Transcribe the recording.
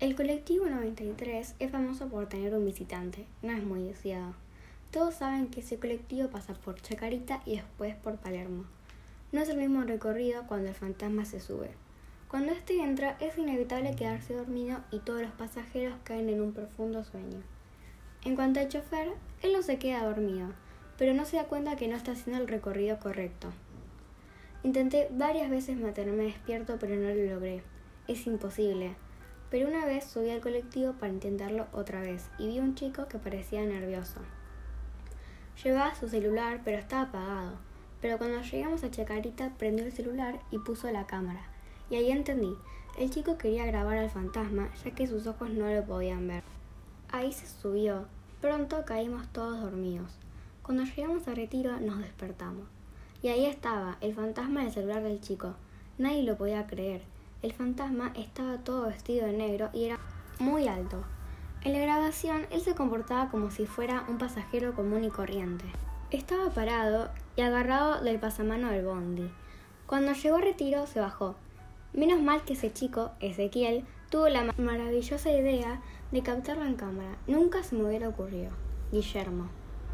El colectivo 93 es famoso por tener un visitante, no es muy deseado. Todos saben que ese colectivo pasa por Chacarita y después por Palermo. No es el mismo recorrido cuando el fantasma se sube. Cuando este entra es inevitable quedarse dormido y todos los pasajeros caen en un profundo sueño. En cuanto al chofer, él no se queda dormido, pero no se da cuenta que no está haciendo el recorrido correcto. Intenté varias veces mantenerme despierto pero no lo logré. Es imposible pero una vez subí al colectivo para intentarlo otra vez y vi un chico que parecía nervioso. Llevaba su celular, pero estaba apagado. Pero cuando llegamos a Chacarita, prendió el celular y puso la cámara. Y ahí entendí, el chico quería grabar al fantasma, ya que sus ojos no lo podían ver. Ahí se subió. Pronto caímos todos dormidos. Cuando llegamos a retiro nos despertamos. Y ahí estaba, el fantasma del celular del chico. Nadie lo podía creer. El fantasma estaba todo vestido de negro y era muy alto. En la grabación él se comportaba como si fuera un pasajero común y corriente. Estaba parado y agarrado del pasamano del bondi. Cuando llegó a retiro se bajó. Menos mal que ese chico, Ezequiel, tuvo la maravillosa idea de captarlo en cámara. Nunca se me hubiera ocurrido. Guillermo.